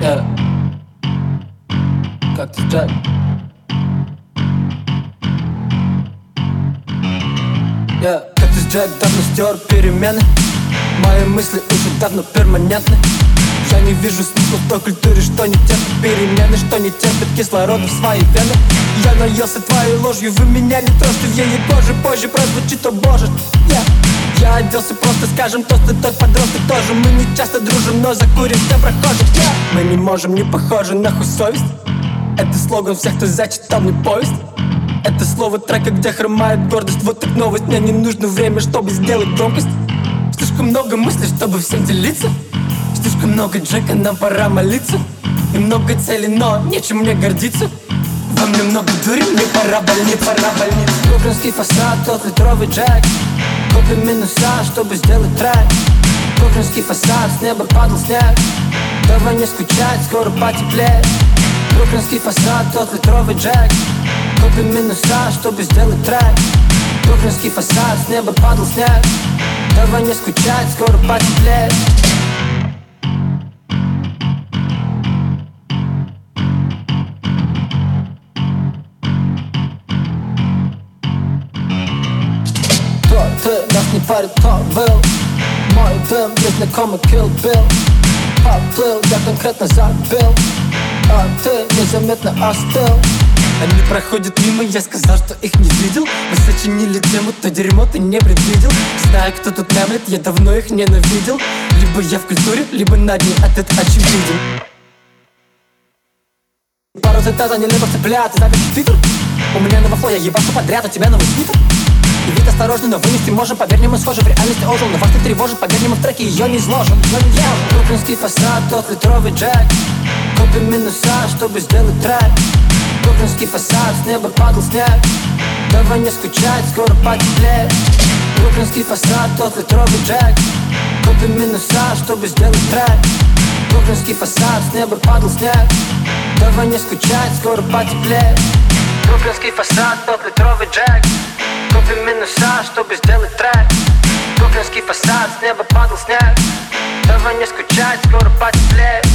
Yeah. Как ты Джек? Yeah. Как ты Джек давно стер перемены Мои мысли уже давно перманентны я не вижу смысла в той культуре, что не терпит перемены Что не терпит кислорода в свои вены Я наелся твоей ложью, вы меня не трожьте в ей кожи Позже прозвучит, о боже, yeah. Я оделся просто, скажем, тост и тот подросток тоже. Мы не часто дружим, но закурим для прохожих. Yeah. Мы не можем, не похожи, нахуй совесть. Это слоган всех, кто зачитал мне повесть. Это слово трека, где хромает гордость. Вот так новость, мне не нужно время, чтобы сделать громкость Слишком много мыслей, чтобы всем делиться. Слишком много Джека, нам пора молиться. И много целей, но нечем мне гордиться Во мне много дури, мне пора больниц, пора больниц Бруклинский фасад, тот литровый Джек. Купим минуса, чтобы сделать трек. Бруклинский фасад, с неба падал снег Давай не скучать, скоро потеплеет Бруклинский фасад, тот литровый Джек. Купим минуса, чтобы сделать трек. Бруклинский фасад, с неба падал снег Давай не скучать, скоро потеплеет ты, парит, кто был Мой дым, незнакомый Kill Bill? Поплыл, я конкретно забил А ты незаметно остыл они проходят мимо, я сказал, что их не видел. Мы сочинили тему, то дерьмо ты не предвидел. Знаю, кто тут мямлет, я давно их ненавидел. Либо я в культуре, либо над ней, а это очевиден. Пару цитат, они либо цеплят, и в твиттер. У меня новый фло, я ебашу подряд, у тебя новый свитер вид осторожный, но вынести можем Поверь мне, мы схожи, в реальности ожил. Но вас не тревожит, поверь мне, мы в треке ее не изложим yeah. Бруклинский фасад, тот литровый джек. Купим минуса, чтобы сделать трек. Бруклинский фасад, с неба падал снег. Давай не скучать, скоро потеплеет Бруклинский фасад, тот литровый джек. Купим минуса, чтобы сделать трек. Бруклинский фасад, с неба падал снег. Давай не скучать, скоро потеплеет Бруклинский фасад, тот литровый джек с неба падал снег. Давай не скучать, скоро потеплеет